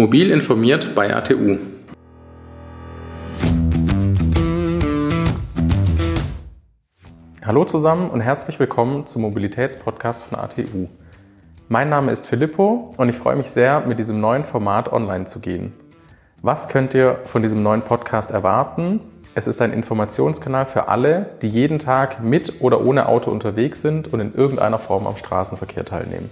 Mobil informiert bei ATU. Hallo zusammen und herzlich willkommen zum Mobilitätspodcast von ATU. Mein Name ist Filippo und ich freue mich sehr, mit diesem neuen Format online zu gehen. Was könnt ihr von diesem neuen Podcast erwarten? Es ist ein Informationskanal für alle, die jeden Tag mit oder ohne Auto unterwegs sind und in irgendeiner Form am Straßenverkehr teilnehmen.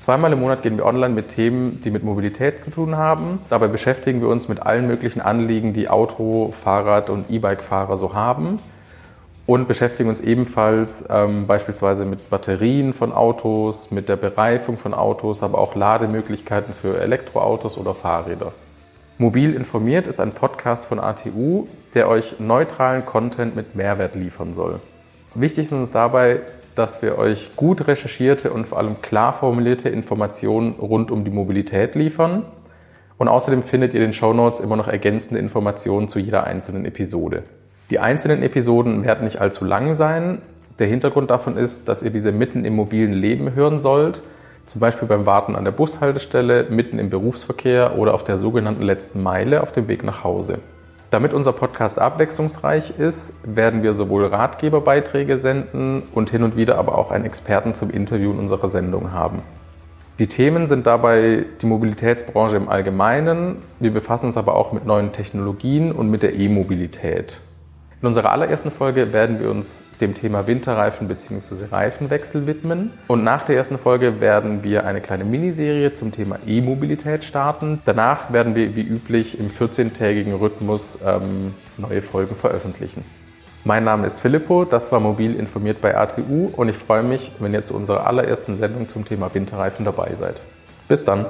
Zweimal im Monat gehen wir online mit Themen, die mit Mobilität zu tun haben. Dabei beschäftigen wir uns mit allen möglichen Anliegen, die Auto, Fahrrad und E-Bike-Fahrer so haben. Und beschäftigen uns ebenfalls ähm, beispielsweise mit Batterien von Autos, mit der Bereifung von Autos, aber auch Lademöglichkeiten für Elektroautos oder Fahrräder. Mobil informiert ist ein Podcast von ATU, der euch neutralen Content mit Mehrwert liefern soll. Wichtig ist uns dabei, dass wir euch gut recherchierte und vor allem klar formulierte Informationen rund um die Mobilität liefern. Und außerdem findet ihr in den Show Notes immer noch ergänzende Informationen zu jeder einzelnen Episode. Die einzelnen Episoden werden nicht allzu lang sein. Der Hintergrund davon ist, dass ihr diese mitten im mobilen Leben hören sollt zum Beispiel beim Warten an der Bushaltestelle, mitten im Berufsverkehr oder auf der sogenannten letzten Meile auf dem Weg nach Hause. Damit unser Podcast abwechslungsreich ist, werden wir sowohl Ratgeberbeiträge senden und hin und wieder aber auch einen Experten zum Interview in unserer Sendung haben. Die Themen sind dabei die Mobilitätsbranche im Allgemeinen. Wir befassen uns aber auch mit neuen Technologien und mit der E-Mobilität. In unserer allerersten Folge werden wir uns dem Thema Winterreifen bzw. Reifenwechsel widmen. Und nach der ersten Folge werden wir eine kleine Miniserie zum Thema E-Mobilität starten. Danach werden wir wie üblich im 14-tägigen Rhythmus ähm, neue Folgen veröffentlichen. Mein Name ist Filippo, das war Mobil informiert bei ATU und ich freue mich, wenn ihr zu unserer allerersten Sendung zum Thema Winterreifen dabei seid. Bis dann!